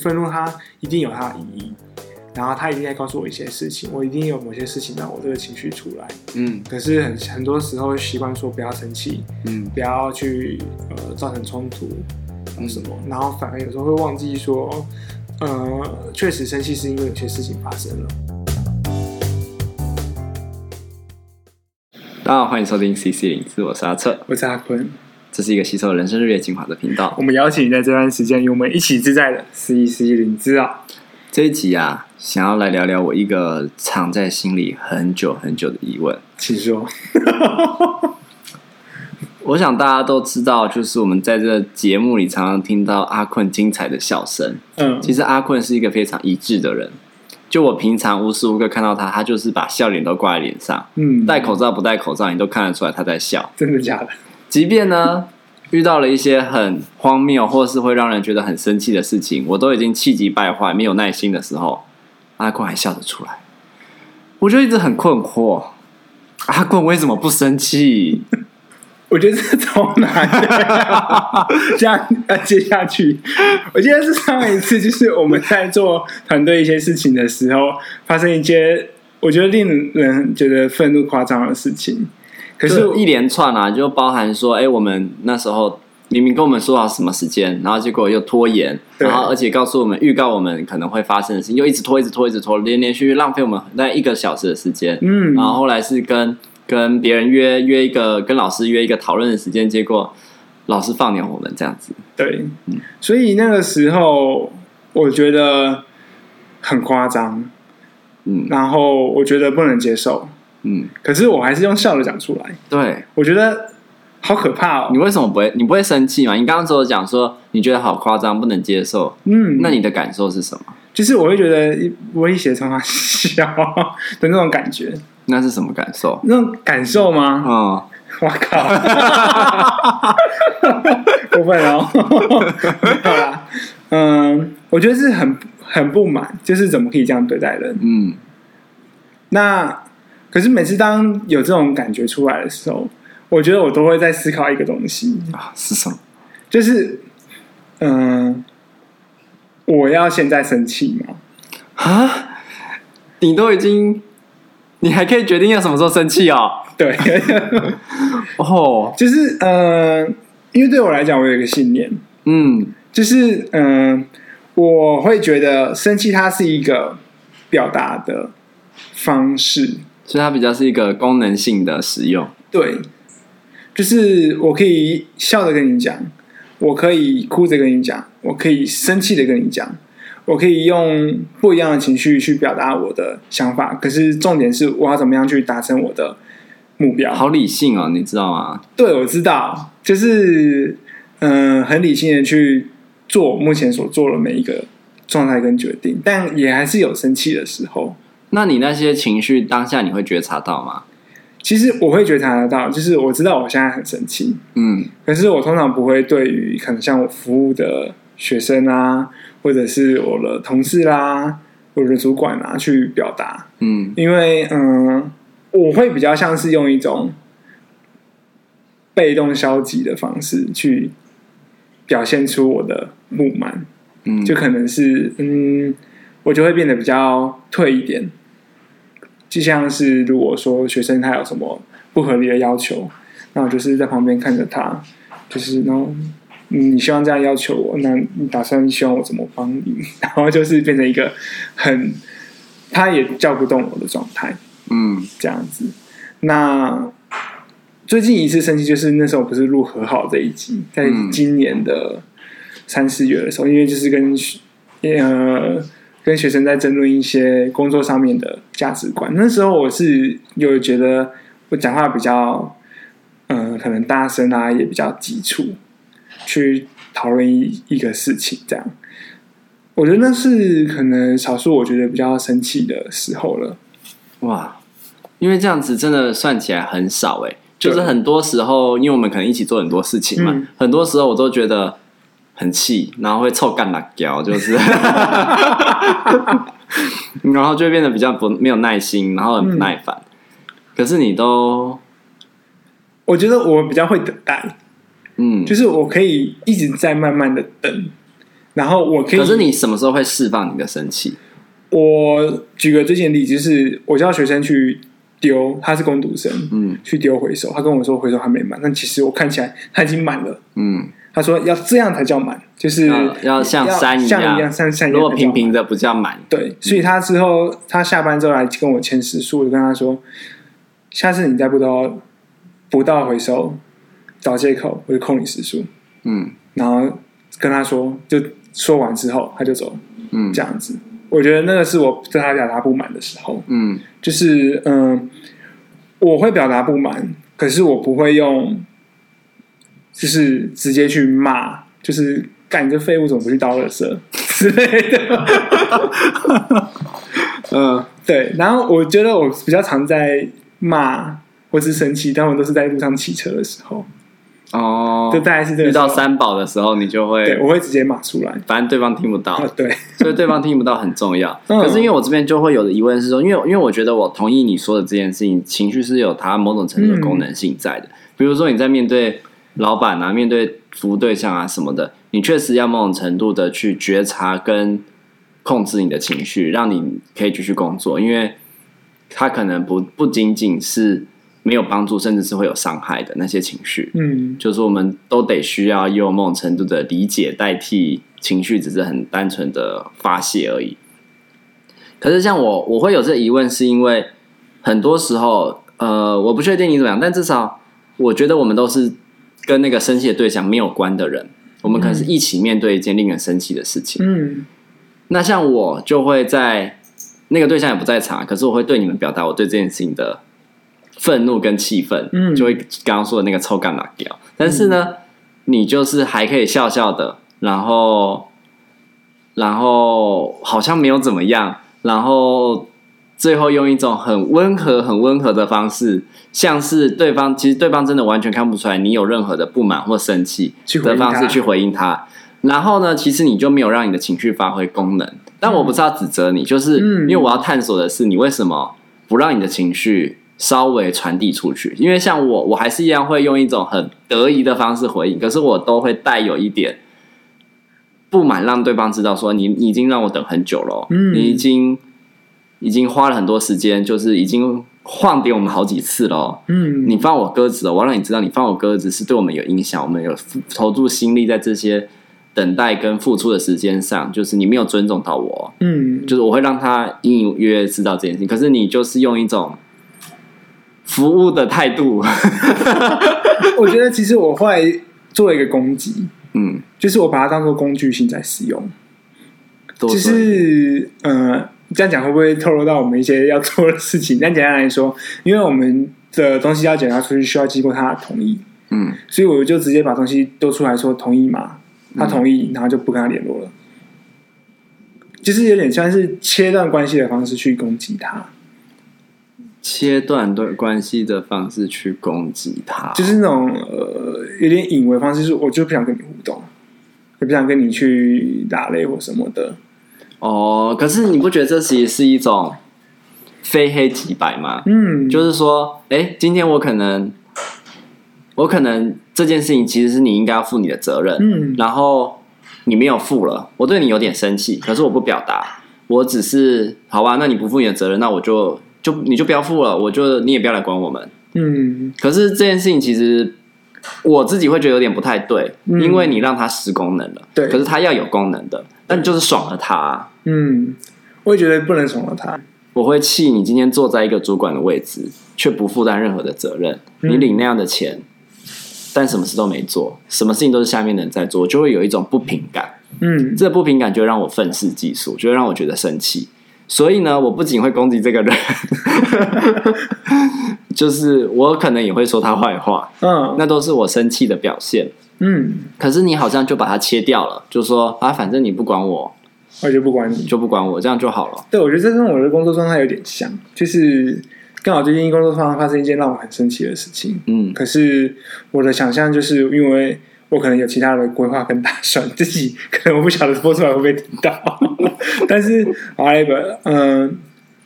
愤怒它一定有它的意义，然后它一定在告诉我一些事情，我一定有某些事情让我这个情绪出来。嗯，可是很很多时候习惯说不要生气，嗯，不要去呃造成冲突，什么，嗯、然后反而有时候会忘记说，呃，确实生气是因为有些事情发生了。大家好，欢迎收听 CC 零资，我是阿策，我是阿坤。这是一个吸收人生日月精华的频道。我们邀请你在这段时间与我们一起自在的 CC 零资啊。这一集啊，想要来聊聊我一个藏在心里很久很久的疑问。请说。我想大家都知道，就是我们在这个节目里常常听到阿坤精彩的笑声。嗯，其实阿坤是一个非常一致的人。就我平常无时无刻看到他，他就是把笑脸都挂在脸上。嗯，戴口罩不戴口罩，你都看得出来他在笑。真的假的？即便呢，遇到了一些很荒谬或是会让人觉得很生气的事情，我都已经气急败坏、没有耐心的时候，阿坤还笑得出来，我就一直很困惑，阿坤为什么不生气？我觉得这超难的，这样要接下去，我记得是上一次，就是我们在做团队一些事情的时候，发生一些我觉得令人觉得愤怒夸张的事情。可是一连串啊，就包含说，哎、欸，我们那时候明明跟我们说好什么时间，然后结果又拖延，然后而且告诉我们预告我们可能会发生的事情，又一直拖，一直拖，一直拖，连连续续浪费我们大概一个小时的时间。嗯，然后后来是跟跟别人约约一个，跟老师约一个讨论的时间，结果老师放鸟我们这样子。对，嗯，所以那个时候我觉得很夸张，嗯，然后我觉得不能接受。嗯，可是我还是用笑的讲出来。对，我觉得好可怕哦。你为什么不会？你不会生气吗？你刚刚只有讲说你觉得好夸张，不能接受。嗯，那你的感受是什么？就是我会觉得威胁从他笑的那种感觉。那是什么感受？那种感受吗？嗯，我靠，过分哦。好啦，嗯，我觉得是很很不满，就是怎么可以这样对待人？嗯，那。可是每次当有这种感觉出来的时候，我觉得我都会在思考一个东西啊，是什么？就是，嗯、呃，我要现在生气吗？啊？你都已经，你还可以决定要什么时候生气哦？对，哦，就是，嗯、呃，因为对我来讲，我有一个信念，嗯，就是，嗯、呃，我会觉得生气它是一个表达的方式。所以它比较是一个功能性的使用，对，就是我可以笑着跟你讲，我可以哭着跟你讲，我可以生气的跟你讲，我可以用不一样的情绪去表达我的想法。可是重点是，我要怎么样去达成我的目标？好理性哦，你知道吗？对，我知道，就是嗯、呃，很理性的去做目前所做的每一个状态跟决定，但也还是有生气的时候。那你那些情绪当下你会觉察到吗？其实我会觉察得到，就是我知道我现在很生气，嗯，可是我通常不会对于可能像我服务的学生啊，或者是我的同事啦、啊，我的主管啊去表达，嗯，因为嗯，我会比较像是用一种被动消极的方式去表现出我的不满，嗯，就可能是嗯，我就会变得比较退一点。就像是如果说学生他有什么不合理的要求，那我就是在旁边看着他，就是然后你希望这样要求我，那你打算希望我怎么帮你？然后就是变成一个很他也叫不动我的状态，嗯，这样子。那最近一次生气就是那时候不是录和好这一集，在今年的三四月的时候，因为就是跟呃。跟学生在争论一些工作上面的价值观，那时候我是有觉得我讲话比较，嗯、呃，可能大声啊，也比较急促，去讨论一一个事情，这样，我觉得那是可能少数我觉得比较生气的时候了。哇，因为这样子真的算起来很少哎，就是很多时候，因为我们可能一起做很多事情嘛，嗯、很多时候我都觉得。很气，然后会臭干辣椒，就是，然后就会变得比较不没有耐心，然后很不耐烦。嗯、可是你都，我觉得我比较会等待，嗯，就是我可以一直在慢慢的等，然后我可以，可是你什么时候会释放你的生气？我举个最近的例子，就是我叫学生去丢，他是工读生，嗯，去丢回收，他跟我说回收还没满，但其实我看起来他已经满了，嗯，他说要这样才叫满，就是要，要像山一样，像一样像山一样，如果平平的不叫满，对，所以他之后他下班之后来跟我签时数，我就跟他说，下次你再不到不到回收找借口，我就扣你时数，嗯，然后跟他说，就说完之后他就走，嗯，这样子。我觉得那个是我对他表达不满的时候，嗯，就是嗯、呃，我会表达不满，可是我不会用，就是直接去骂，就是干你这废物怎么不去倒垃圾之类的，嗯，对。然后我觉得我比较常在骂或是生气，但我都是在路上骑车的时候。哦，就大概是这个。遇到三宝的时候，你就会，对，我会直接骂出来，反正对方听不到。啊、对，所以对方听不到很重要。嗯、可是因为我这边就会有的疑问是说，因为因为我觉得我同意你说的这件事情，情绪是有它某种程度的功能性在的。嗯、比如说你在面对老板啊，面对服务对象啊什么的，你确实要某种程度的去觉察跟控制你的情绪，让你可以继续工作，因为他可能不不仅仅是。没有帮助，甚至是会有伤害的那些情绪，嗯，就是我们都得需要用某种程度的理解代替情绪，只是很单纯的发泄而已。可是像我，我会有这疑问，是因为很多时候，呃，我不确定你怎么样，但至少我觉得我们都是跟那个生气的对象没有关的人，我们可能是一起面对一件令人生气的事情，嗯，那像我就会在那个对象也不在场，可是我会对你们表达我对这件事情的。愤怒跟气愤，嗯，就会刚刚说的那个臭干辣椒。但是呢，嗯、你就是还可以笑笑的，然后，然后好像没有怎么样，然后最后用一种很温和、很温和的方式，像是对方其实对方真的完全看不出来你有任何的不满或生气的方式去回应他。然后呢，其实你就没有让你的情绪发挥功能。但我不是要指责你，就是因为我要探索的是你为什么不让你的情绪。稍微传递出去，因为像我，我还是一样会用一种很得意的方式回应，可是我都会带有一点不满，让对方知道说你，你已经让我等很久了，嗯，你已经已经花了很多时间，就是已经晃点我们好几次了，嗯，你放我鸽子了，我要让你知道，你放我鸽子是对我们有影响，我们有投注心力在这些等待跟付出的时间上，就是你没有尊重到我，嗯，就是我会让他隐隐约约知道这件事情，可是你就是用一种。服务的态度，我觉得其实我后来做了一个攻击，嗯，就是我把它当做工具性在使用。就是呃，这样讲会不会透露到我们一些要做的事情？但简单来说，因为我们的东西要检查出去，需要经过他的同意，嗯，所以我就直接把东西丢出来说同意嘛，他同意，然后就不跟他联络了，就是有点像是切断关系的方式去攻击他。切断对关系的方式去攻击他，就是那种呃有点隐微方式，是我就不想跟你互动，也不想跟你去打擂或什么的。哦，可是你不觉得这其实是一种非黑即白吗？嗯，就是说，哎，今天我可能，我可能这件事情其实是你应该要负你的责任，嗯，然后你没有负了，我对你有点生气，可是我不表达，我只是好吧，那你不负你的责任，那我就。就你就不要负了，我就你也不要来管我们。嗯，可是这件事情其实我自己会觉得有点不太对，嗯、因为你让它失功能了。对，可是它要有功能的，但你就是爽了它。嗯，我也觉得不能爽了它。我会气你今天坐在一个主管的位置，却不负担任何的责任。嗯、你领那样的钱，但什么事都没做，什么事情都是下面的人在做，就会有一种不平感。嗯，这不平感就会让我愤世嫉俗，就会让我觉得生气。所以呢，我不仅会攻击这个人，就是我可能也会说他坏话，嗯，那都是我生气的表现，嗯。可是你好像就把它切掉了，就说啊，反正你不管我，我就不管你，就不管我，这样就好了。对，我觉得这跟我的工作状态有点像，就是刚好最近工作上发生一件让我很生气的事情，嗯。可是我的想象就是因为。我可能有其他的规划跟打算，自己可能我不晓得播出来会不会听到，但是好一个，嗯，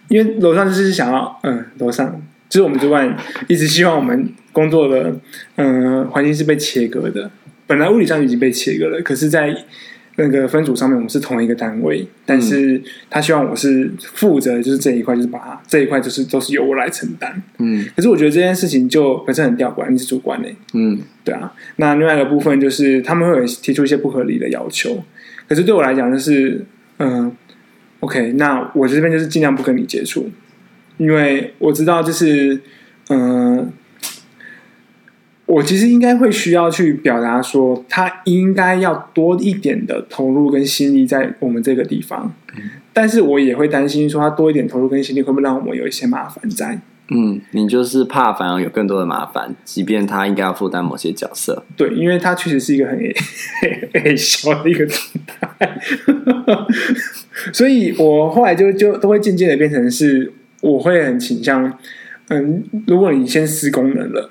因为楼上就是想要，嗯，楼上就是我们主管一直希望我们工作的，嗯，环境是被切割的。本来物理上已经被切割了，可是在那个分组上面我们是同一个单位，但是他希望我是负责就是这一块，就是把这一块就是都是由我来承担。嗯，可是我觉得这件事情就本身很吊诡，你是主管呢？嗯，对啊。那另外一个部分就是他们会有提出一些不合理的要求，可是对我来讲就是，嗯，OK，那我这边就是尽量不跟你接触，因为我知道就是，嗯。我其实应该会需要去表达说，他应该要多一点的投入跟心力在我们这个地方，嗯、但是我也会担心说，他多一点投入跟心力会不会让我们有一些麻烦在？嗯，你就是怕反而有更多的麻烦，即便他应该要负担某些角色。对，因为他确实是一个很 很小的一个状态，所以我后来就就都会渐渐的变成是，我会很倾向，嗯，如果你先施功能了。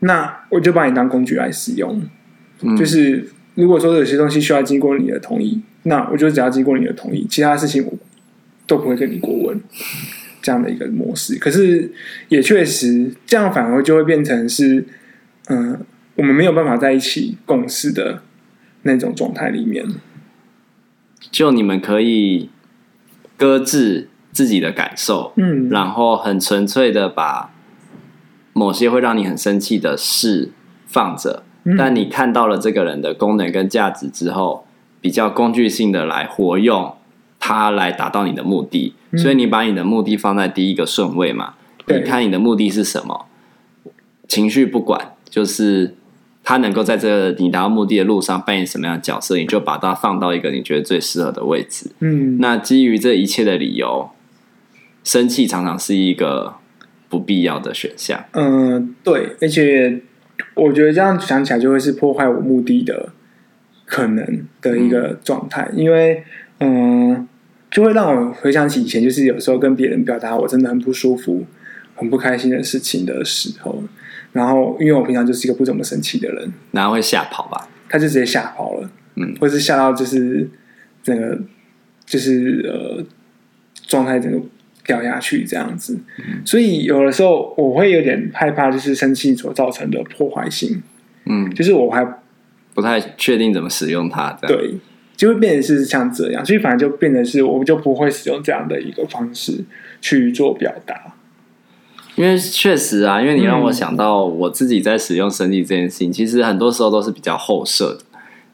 那我就把你当工具来使用，嗯、就是如果说有些东西需要经过你的同意，那我就只要经过你的同意，其他事情我都不会跟你过问，这样的一个模式。可是也确实，这样反而就会变成是，嗯、呃，我们没有办法在一起共事的那种状态里面。就你们可以搁置自己的感受，嗯，然后很纯粹的把。某些会让你很生气的事放着，但你看到了这个人的功能跟价值之后，比较工具性的来活用它来达到你的目的，所以你把你的目的放在第一个顺位嘛？你看你的目的是什么？情绪不管，就是他能够在这个你达到目的的路上扮演什么样的角色，你就把它放到一个你觉得最适合的位置。嗯，那基于这一切的理由，生气常常是一个。不必要的选项。嗯，对，而且我觉得这样想起来就会是破坏我目的的可能的一个状态，嗯、因为嗯，就会让我回想起以前，就是有时候跟别人表达我真的很不舒服、很不开心的事情的时候，然后因为我平常就是一个不怎么生气的人，然后会吓跑吧，他就直接吓跑了，嗯，或是吓到就是整个就是呃状态整个。掉下去这样子，所以有的时候我会有点害怕，就是生气所造成的破坏性。嗯，就是我还不太确定怎么使用它。对，就会变成是像这样，所以反而就变成是，我就不会使用这样的一个方式去做表达。因为确实啊，因为你让我想到我自己在使用生气这件事情，嗯、其实很多时候都是比较后设的。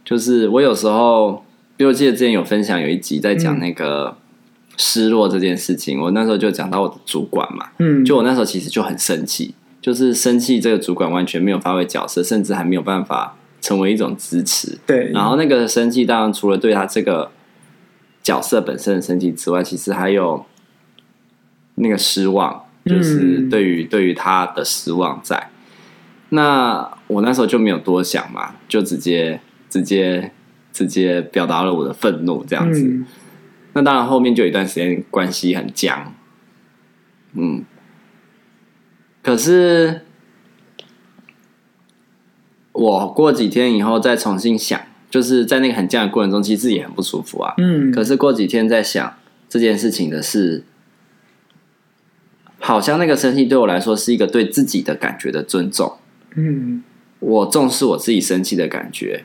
就是我有时候，比如我记得之前有分享有一集在讲那个。嗯失落这件事情，我那时候就讲到我的主管嘛，嗯，就我那时候其实就很生气，就是生气这个主管完全没有发挥角色，甚至还没有办法成为一种支持，对。然后那个生气，当然除了对他这个角色本身的生气之外，其实还有那个失望，就是对于、嗯、对于他的失望在。那我那时候就没有多想嘛，就直接直接直接表达了我的愤怒，这样子。嗯那当然，后面就有一段时间关系很僵，嗯。可是我过几天以后再重新想，就是在那个很僵的过程中，其实自己也很不舒服啊。嗯。可是过几天再想这件事情的事，好像那个生气对我来说是一个对自己的感觉的尊重。嗯。我重视我自己生气的感觉。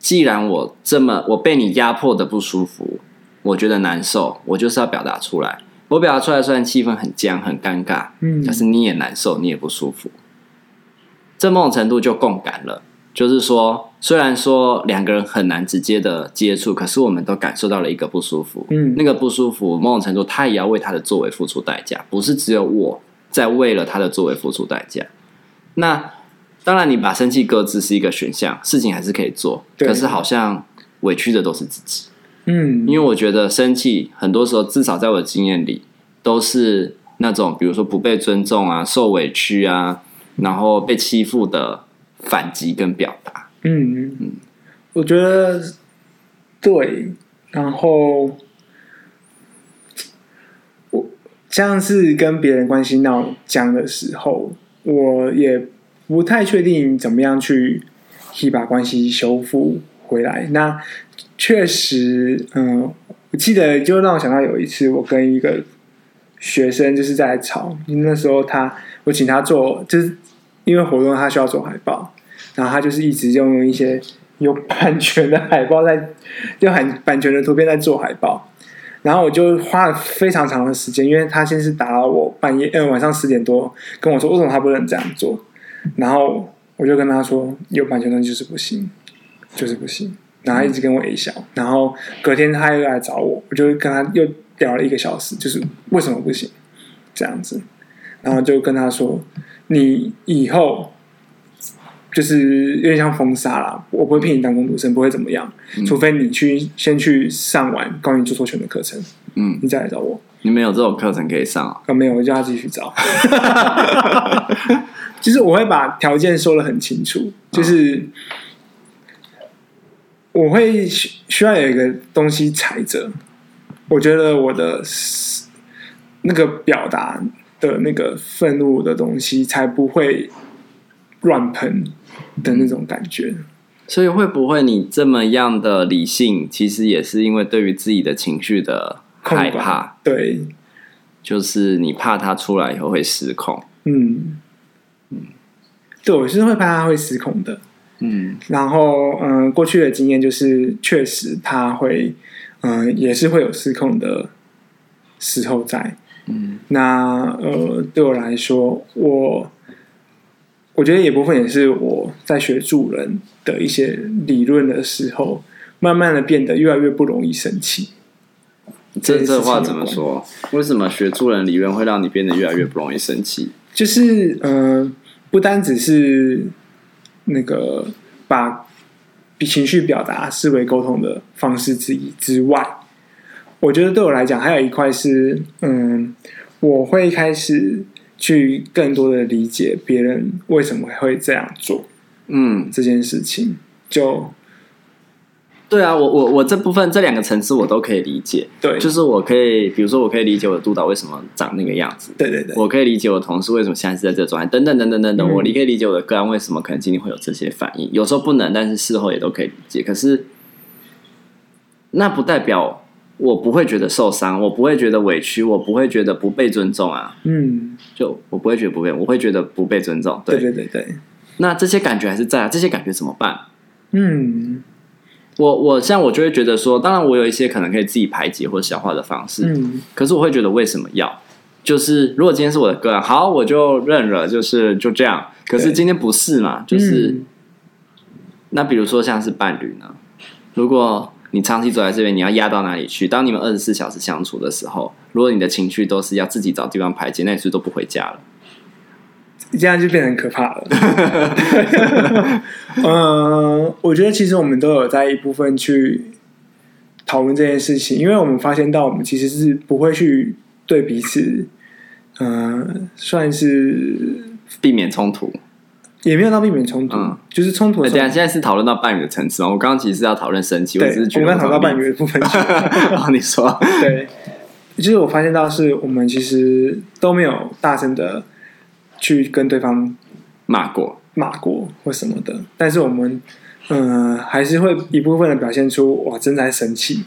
既然我这么我被你压迫的不舒服。我觉得难受，我就是要表达出来。我表达出来，虽然气氛很僵、很尴尬，嗯，但是你也难受，你也不舒服。这某种程度就共感了，就是说，虽然说两个人很难直接的接触，可是我们都感受到了一个不舒服。嗯，那个不舒服，某种程度他也要为他的作为付出代价，不是只有我在为了他的作为付出代价。那当然，你把生气搁置是一个选项，事情还是可以做，可是好像委屈的都是自己。嗯，因为我觉得生气很多时候，至少在我的经验里，都是那种比如说不被尊重啊、受委屈啊，然后被欺负的反击跟表达。嗯嗯，我觉得对。然后我像是跟别人关系闹僵的时候，我也不太确定怎么样去去把关系修复回来。那确实，嗯，我记得就让我想到有一次，我跟一个学生就是在吵。那时候他，我请他做，就是因为活动他需要做海报，然后他就是一直用一些有版权的海报在，用很版权的图片在做海报，然后我就花了非常长的时间，因为他先是打扰我半夜，嗯、晚上十点多跟我说，为什么他不能这样做，然后我就跟他说，有版权的就是不行，就是不行，然后一直跟我 A 笑，然后隔天他又来找我，我就跟他又聊了一个小时，就是为什么不行，这样子，然后就跟他说，你以后。就是有点像封杀啦，我不会聘你当工读生，不会怎么样，嗯、除非你去先去上完关于著作权的课程，嗯，你再来找我。你没有这种课程可以上啊？啊，没有，我叫他自己去找。其 实 我会把条件说的很清楚，就是我会需要有一个东西踩着，我觉得我的那个表达的那个愤怒的东西才不会。乱喷的那种感觉，所以会不会你这么样的理性，其实也是因为对于自己的情绪的害怕？对，就是你怕他出来以后会失控。嗯嗯，对，我是会怕他会失控的。嗯，然后嗯、呃，过去的经验就是，确实他会嗯、呃，也是会有失控的时候在。嗯，那呃，对我来说，我。我觉得一部分也是我在学助人的一些理论的时候，慢慢的变得越来越不容易生气。这这话怎么说？为什么学助人理论会让你变得越来越不容易生气？就是嗯、呃，不单只是那个把情绪表达视为沟通的方式之一之外，我觉得对我来讲还有一块是嗯，我会开始。去更多的理解别人为什么会这样做，嗯，这件事情就对啊，我我我这部分这两个层次我都可以理解，对，就是我可以，比如说我可以理解我的督导为什么长那个样子，对对对，我可以理解我的同事为什么现在是在这个状态，等等等等等等，嗯、我可以理解我的个案为什么可能今天会有这些反应，有时候不能，但是事后也都可以理解，可是那不代表。我不会觉得受伤，我不会觉得委屈，我不会觉得不被尊重啊。嗯，就我不会觉得不被，我会觉得不被尊重。对对对对。那这些感觉还是在啊，这些感觉怎么办？嗯，我我像我就会觉得说，当然我有一些可能可以自己排解或消化的方式。嗯，可是我会觉得为什么要？就是如果今天是我的个案，好，我就认了，就是就这样。可是今天不是嘛？就是、嗯、那比如说像是伴侣呢，如果。你长期走在这边，你要压到哪里去？当你们二十四小时相处的时候，如果你的情绪都是要自己找地方排解，那你是都不回家了？这样就变得很可怕了。嗯、呃，我觉得其实我们都有在一部分去讨论这件事情，因为我们发现到我们其实是不会去对彼此，嗯、呃，算是避免冲突。也没有到避免冲突，嗯、就是冲突的。对啊，现在是讨论到伴侣的层次嘛。我刚刚其实是要讨论生气，我只是觉得讨论到伴侣的部分。你说，对，就是我发现到是我们其实都没有大声的去跟对方骂过、骂过。或什么的，但是我们嗯、呃、还是会一部分的表现出哇正在生气，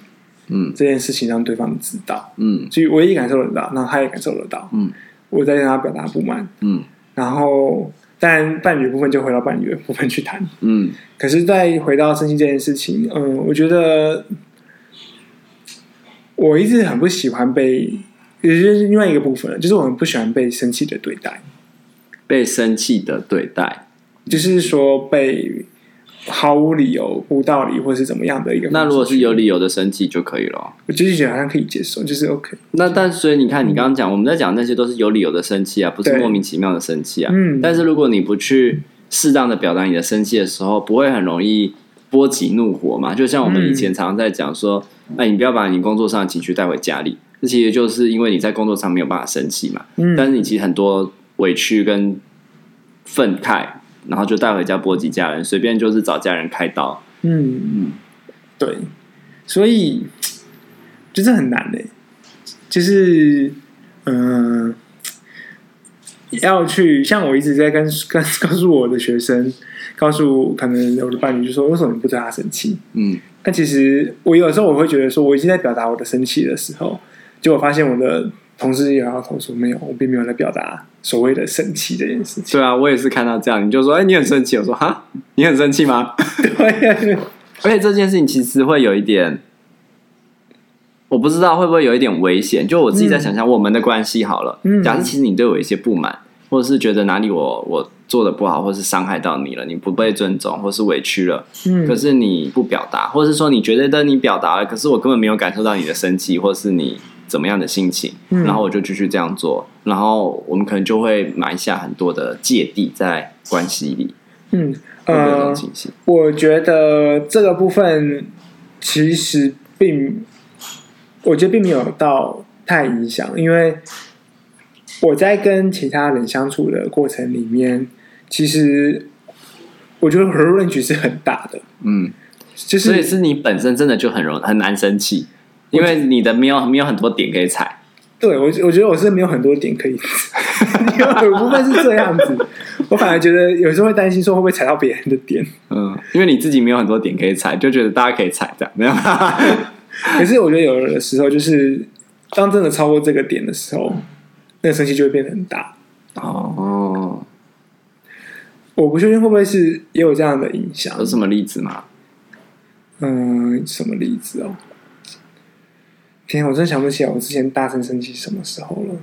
嗯，这件事情让对方知道，嗯，所以我也感受得到，然后他也感受得到，嗯，我在跟他表达不满，嗯，然后。但伴侣部分就回到伴侣的部分去谈，嗯，可是再回到生气这件事情，嗯，我觉得我一直很不喜欢被，也就是另外一个部分，就是我很不喜欢被生气的对待，被生气的对待，就是说被。毫无理由、无道理，或是怎么样的一个？那如果是有理由的生气就可以了。我就是觉得好像可以接受，就是 OK。那但所以你看，你刚刚讲我们在讲那些都是有理由的生气啊，不是莫名其妙的生气啊。嗯。但是如果你不去适当的表达你的生气的时候，不会很容易波及怒火嘛？就像我们以前常常在讲说，哎，你不要把你工作上的情绪带回家里。这其实就是因为你在工作上没有办法生气嘛。嗯。但是你其实很多委屈跟愤慨。然后就带回家波及家人，随便就是找家人开刀。嗯嗯，对，所以就是很难的，就是嗯、呃，要去像我一直在跟 跟告诉我的学生，告诉可能我的伴侣，就说为什么你不对他生气？嗯，但其实我有时候我会觉得说，我已经在表达我的生气的时候，结果发现我的同事也要投诉，没有，我并没有在表达所谓的生气这件事情。对啊，我也是看到这样，你就说，哎，你很生气，我说，哈，你很生气吗？对啊，而且这件事情其实会有一点，我不知道会不会有一点危险。就我自己在想象我们的关系好了，嗯，假设其实你对我有一些不满，或者是觉得哪里我我做的不好，或是伤害到你了，你不被尊重，或是委屈了，嗯，可是你不表达，或者是说你觉得你表达了，可是我根本没有感受到你的生气，或是你。怎么样的心情，嗯、然后我就继续这样做，然后我们可能就会埋下很多的芥蒂在关系里。嗯，呃，我觉得这个部分其实并，我觉得并没有到太影响，因为我在跟其他人相处的过程里面，其实我觉得 range 是很大的。嗯，就是所以是你本身真的就很容很难生气。因为你的没有没有很多点可以踩，对我我觉得我是没有很多点可以踩，有部分是这样子，我反而觉得有时候会担心说会不会踩到别人的点，嗯，因为你自己没有很多点可以踩，就觉得大家可以踩这样，没有。可是我觉得有的时候就是当真的超过这个点的时候，那个生气就会变得很大。哦，我不确定会不会是也有这样的影响，有什么例子吗？嗯，什么例子哦？天，我真想不起来我之前大声生气什么时候了。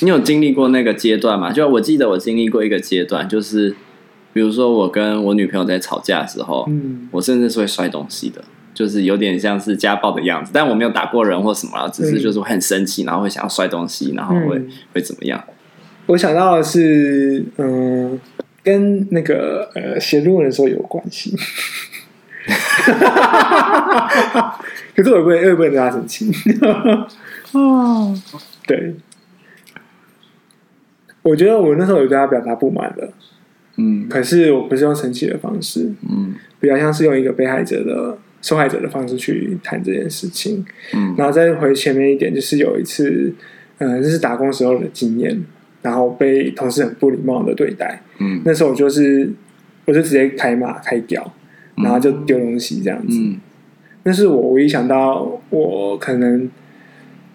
你有经历过那个阶段吗？就我记得我经历过一个阶段，就是比如说我跟我女朋友在吵架的时候，嗯，我甚至是会摔东西的，就是有点像是家暴的样子。但我没有打过人或什么，只是就是会很生气，然后会想要摔东西，然后会、嗯、会怎么样？我想到的是，嗯，跟那个呃写论文的时候有关系。可是我也不会，我也不会跟他生气。哦，对，我觉得我那时候有对他表达不满的，嗯，可是我不是用生气的方式，嗯，比较像是用一个被害者的、受害者的方式去谈这件事情，嗯，然后再回前面一点，就是有一次，嗯、呃，这是打工时候的经验，然后被同事很不礼貌的对待，嗯，那时候我就是，我就直接开骂开屌，然后就丢东西这样子。嗯嗯那是我唯一想到我可能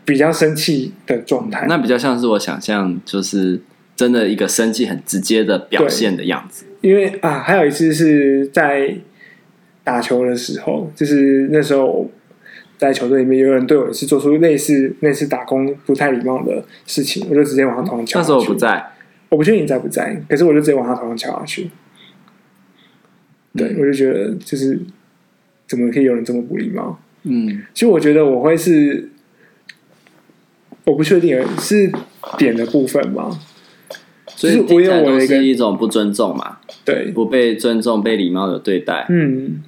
比较生气的状态。那比较像是我想象，就是真的一个生气很直接的表现的样子。因为啊，还有一次是在打球的时候，就是那时候在球队里面有人对我是做出类似类似打工不太礼貌的事情，我就直接往他头上敲。那时候我不在，我不确定你在不在，可是我就直接往他头上敲下去。对，嗯、我就觉得就是。怎么可以有人这么不礼貌？嗯，其实我觉得我会是，我不确定是点的部分吗？所以我有我的一种不尊重嘛，对，不被尊重、被礼貌的对待。嗯，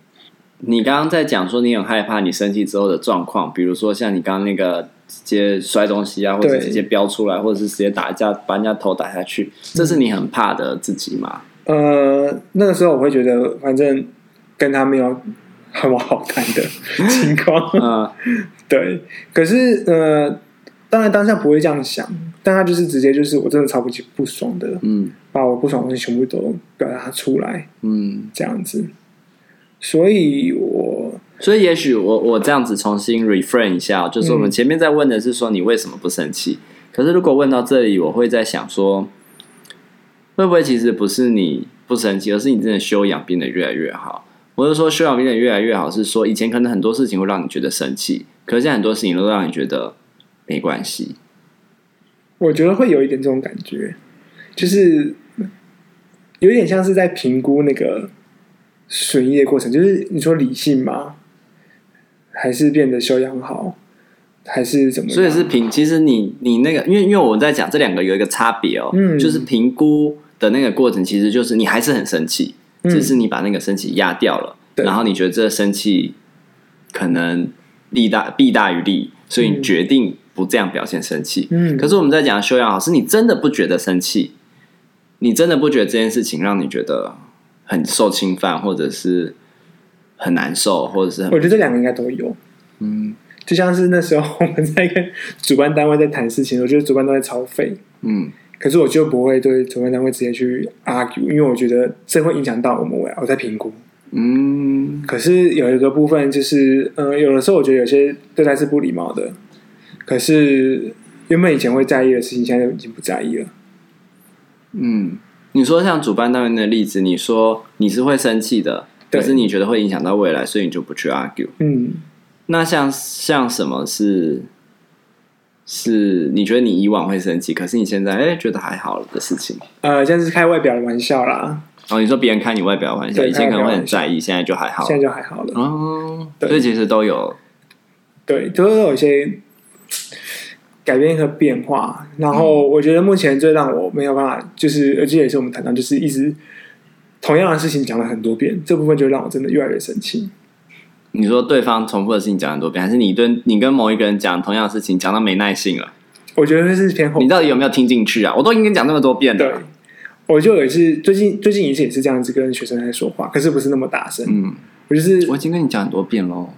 你刚刚在讲说你很害怕你生气之后的状况，比如说像你刚刚那个直接摔东西啊，或者直接飙出来，或者是直接打一架把人家头打下去，这是你很怕的自己吗？呃，那个时候我会觉得，反正跟他没有。很好谈的 情况啊，对。可是呃，当然当下不会这样想，但他就是直接就是我真的超级不爽的，嗯，把我不爽的东西全部都表达出来，嗯，这样子。所以我，所以也许我我这样子重新 reframe 一下，就是我们前面在问的是说你为什么不生气，嗯，可是如果问到这里，我会在想说，会不会其实不是你不生气，而是你真的修养变得越来越好。我是说，修养变得越来越好，是说以前可能很多事情会让你觉得生气，可是现在很多事情都让你觉得没关系。我觉得会有一点这种感觉，就是有点像是在评估那个损益的过程，就是你说理性吗？还是变得修养好，还是怎么样？所以是评，其实你你那个，因为因为我在讲这两个有一个差别哦，嗯，就是评估的那个过程，其实就是你还是很生气。只是你把那个生气压掉了，嗯、然后你觉得这个生气可能利大弊大于利，所以你决定不这样表现生气。嗯，可是我们在讲修养好，是你真的不觉得生气，你真的不觉得这件事情让你觉得很受侵犯，或者是很难受，或者是很我觉得这两个应该都有。嗯，就像是那时候我们在跟主办单位在谈事情，我觉得主办单位超废。嗯。可是我就不会对主办单位直接去 argue，因为我觉得这会影响到我们未来，我在评估。嗯。可是有一个部分就是，嗯、呃，有的时候我觉得有些对待是不礼貌的。可是原本以前会在意的事情，现在就已经不在意了。嗯，你说像主办单位的例子，你说你是会生气的，可是你觉得会影响到未来，所以你就不去 argue。嗯，那像像什么是是你觉得你以往会生气，可是你现在哎觉得还好了的事情？呃，现在是开外表的玩笑啦。哦，你说别人开你外表的玩笑，以前可能会很在意，现在就还好，现在就还好了。哦，所以其实都有，对，都有一些。改变和变化，然后我觉得目前最让我没有办法，就是而且也是我们谈到，就是一直同样的事情讲了很多遍，这部分就让我真的越来越生气。你说对方重复的事情讲很多遍，还是你对你跟某一个人讲同样的事情讲到没耐性了？我觉得是偏后。你到底有没有听进去啊？我都已经跟你讲那么多遍了。对，我就有一次最近最近一次也是这样子跟学生在说话，可是不是那么大声。嗯，我就是我已经跟你讲很多遍喽，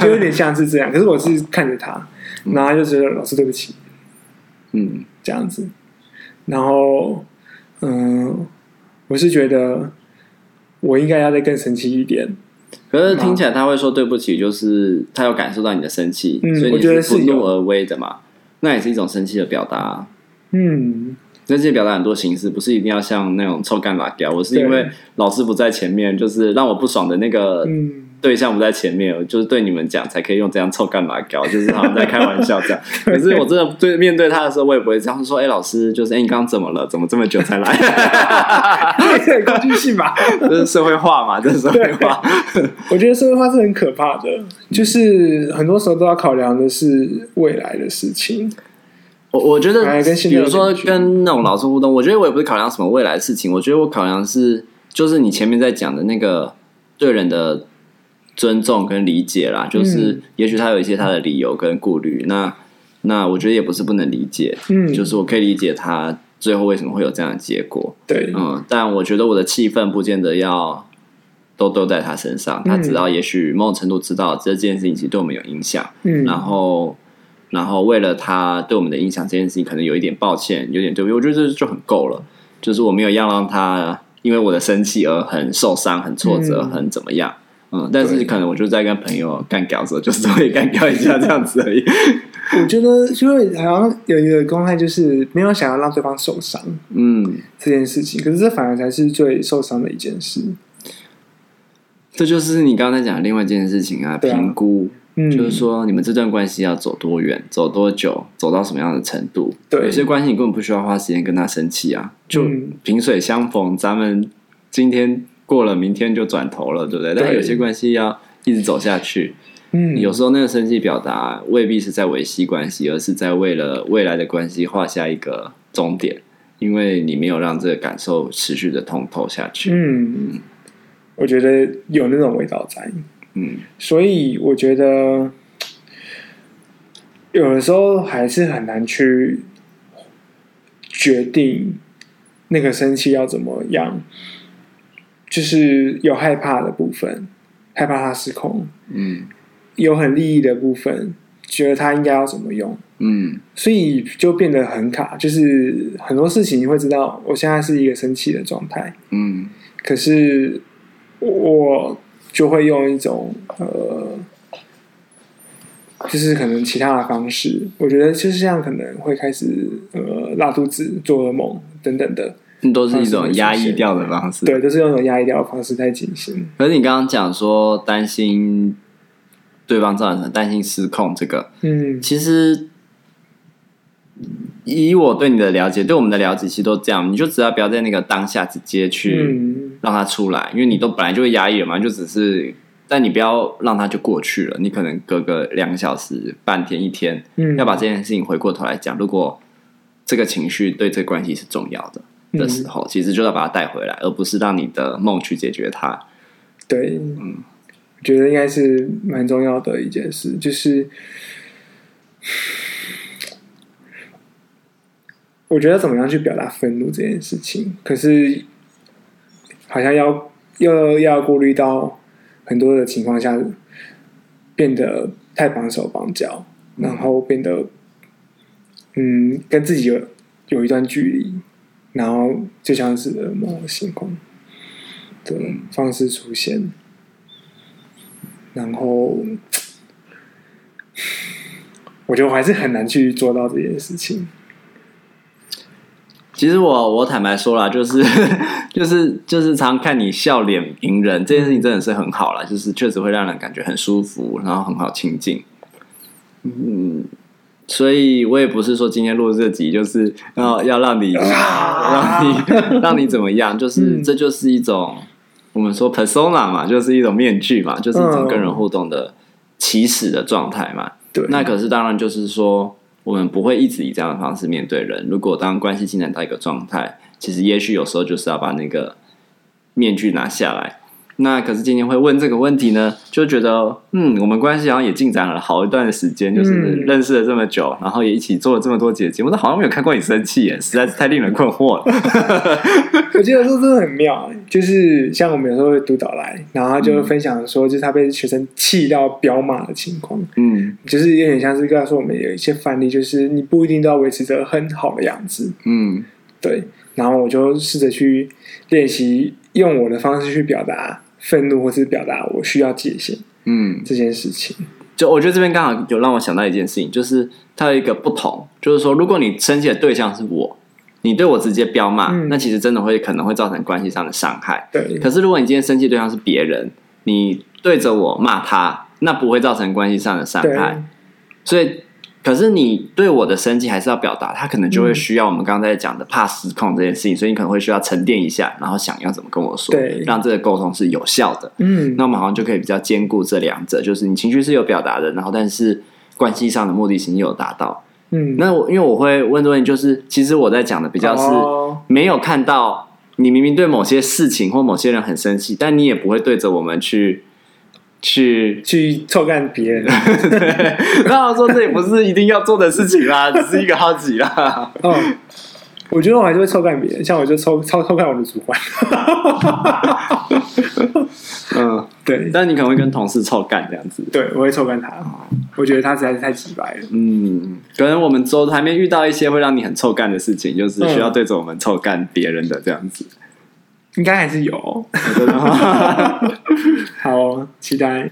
就有点像是这样。可是我是看着他。然后就觉得老师对不起，嗯，这样子，然后嗯，我是觉得我应该要再更神奇一点。可是听起来他会说对不起，就是他有感受到你的生气，嗯，所以你是不怒而威的嘛？那也是一种生气的表达，嗯。那这些表达很多形式，不是一定要像那种臭干辣椒。我是因为老师不在前面，就是让我不爽的那个对象不在前面，嗯、就是对你们讲才可以用这样臭干嘛搞，就是好像在开玩笑这样。可是我真的对面对他的时候，我也不会这样说。哎、欸，老师，就是哎、欸，你刚刚怎么了？怎么这么久才来？对，工具性嘛，这是社会化嘛，这是社会化。我觉得社会化是很可怕的，就是很多时候都要考量的是未来的事情。我我觉得，比如说跟那种老师互动，我觉得我也不是考量什么未来的事情，我觉得我考量是，就是你前面在讲的那个对人的尊重跟理解啦，就是也许他有一些他的理由跟顾虑，那那我觉得也不是不能理解，嗯，就是我可以理解他最后为什么会有这样的结果，对，嗯，但我觉得我的气氛不见得要都都在他身上，他只要也许某种程度知道这件事情其实对我们有影响，嗯，然后。然后为了他对我们的影响这件事情，可能有一点抱歉，有点对不起，我觉得这就很够了。就是我没有要让他因为我的生气而很受伤、很挫折、嗯、很怎么样。嗯，但是可能我就在跟朋友干屌的时候，就是会干掉一下这样子而已。我觉得，因为好像有一个公害，就是没有想要让对方受伤。嗯，这件事情，可是这反而才是最受伤的一件事。这就是你刚才讲的另外一件事情啊，评估。就是说，你们这段关系要走多远，走多久，走到什么样的程度？对，有些关系你根本不需要花时间跟他生气啊，就萍水相逢，咱们今天过了，明天就转头了，对不对？对，但有些关系要一直走下去。嗯，有时候那个生气表达未必是在维系关系，而是在为了未来的关系画下一个终点，因为你没有让这个感受持续的通透下去。嗯，我觉得有那种味道在。嗯，所以我觉得有的时候还是很难去决定那个生气要怎么样，就是有害怕的部分，害怕他失控，嗯，有很利益的部分，觉得他应该要怎么用，嗯，所以就变得很卡，就是很多事情你会知道，我现在是一个生气的状态，嗯，可是我。就会用一种呃，就是可能其他的方式，我觉得就是这样，可能会开始呃拉肚子、做噩梦等等的，都是一种压抑掉的方式。对，都是用一种压抑掉的方式在进行。可是你刚刚讲说担心对方造成担心失控，这个嗯，其实以我对你的了解，对我们的了解，其实都这样，你就只要不要在那个当下直接去。嗯让他出来，因为你都本来就会压抑了嘛，就只是，但你不要让他就过去了。你可能隔个两个小时、半天、一天，嗯，要把这件事情回过头来讲。如果这个情绪对这个关系是重要的的时候，嗯，其实就要把它带回来，而不是让你的梦去解决它。对，嗯，我觉得应该是蛮重要的一件事，就是我觉得怎么样去表达愤怒这件事情，可是。好像要又要顾虑到很多的情况下，变得太绑手绑脚，然后变得嗯，跟自己有有一段距离，然后就像是某个情况的方式出现，然后我觉得我还是很难去做到这件事情。其实我我坦白说啦，就是 就是就是常看你笑脸迎人这件事情真的是很好啦，就是确实会让人感觉很舒服，然后很好亲近。嗯，所以我也不是说今天录这集就是要要让你让你 让你怎么样，就是这就是一种我们说 persona 嘛，就是一种面具嘛，就是一种跟人互动的起始的状态嘛。对，那可是当然就是说。我们不会一直以这样的方式面对人。如果当关系进展到一个状态，其实也许有时候就是要把那个面具拿下来。那可是今天会问这个问题呢，就觉得嗯，我们关系好像也进展了好一段的时间，就是认识了这么久，然后也一起做了这么多节节目，但好像没有看过你生气耶，实在是太令人困惑了。我觉得说真的很妙，就是像我们有时候会督导来，然后他就会分享说，就是他被学生气到飙骂的情况，嗯，就是有点像是告诉我们有一些范例，就是你不一定都要维持着很好的样子，嗯，对。然后我就试着去练习用我的方式去表达。愤怒，或是表达我需要界限，嗯，这件事情，就我觉得这边刚好有让我想到一件事情，就是它有一个不同，就是说，如果你生气的对象是我，你对我直接飙骂，嗯，那其实真的会可能会造成关系上的伤害。对，可是如果你今天生气对象是别人，你对着我骂他，那不会造成关系上的伤害，所以。可是你对我的生气还是要表达，他可能就会需要我们刚才讲的怕失控这件事情，所以你可能会需要沉淀一下，然后想要怎么跟我说，对，让这个沟通是有效的。嗯，那我们好像就可以比较兼顾这两者，就是你情绪是有表达的，然后但是关系上的目的性也有达到。嗯，那我因为我会问的问题，就是其实我在讲的比较是没有看到你明明对某些事情或某些人很生气，但你也不会对着我们去。去去臭干别人，那我说这也不是一定要做的事情啦，只是一个好奇啦。嗯，我觉得我还是会臭干别人，像我就臭臭臭干我的主管。嗯，对，但你可能会跟同事臭干这样子。对，我会臭干他，我觉得他实在是太直白了。嗯，可能我们周还没遇到一些会让你很臭干的事情，就是需要对着我们臭干别人的这样子。应该还是有，好期待。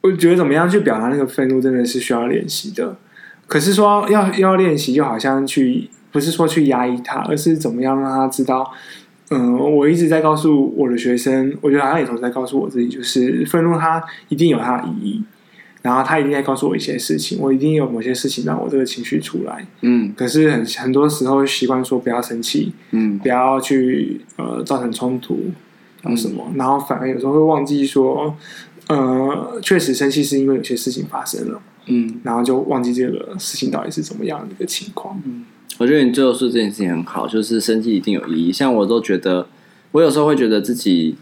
我觉得怎么样去表达那个愤怒，真的是需要练习的。可是说要要练习，就好像去不是说去压抑他，而是怎么样让他知道，嗯，我一直在告诉我的学生，我觉得好像也同时在告诉我自己，就是愤怒它一定有它的意义。然后他一定在告诉我一些事情，我一定有某些事情让我这个情绪出来。嗯，可是很很多时候习惯说不要生气，嗯，不要去呃造成冲突，然后什么，嗯、然后反而有时候会忘记说，呃，确实生气是因为有些事情发生了，嗯，然后就忘记这个事情到底是怎么样的一个情况。嗯，我觉得你最后说这件事情很好，就是生气一定有意义。像我都觉得，我有时候会觉得自己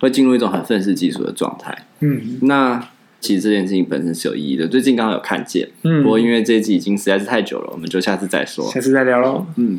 会进入一种很愤世嫉俗的状态。嗯，那。其实这件事情本身是有意义的。最近刚好有看见，嗯，不过因为这一集已经实在是太久了，我们就下次再说，下次再聊喽。嗯。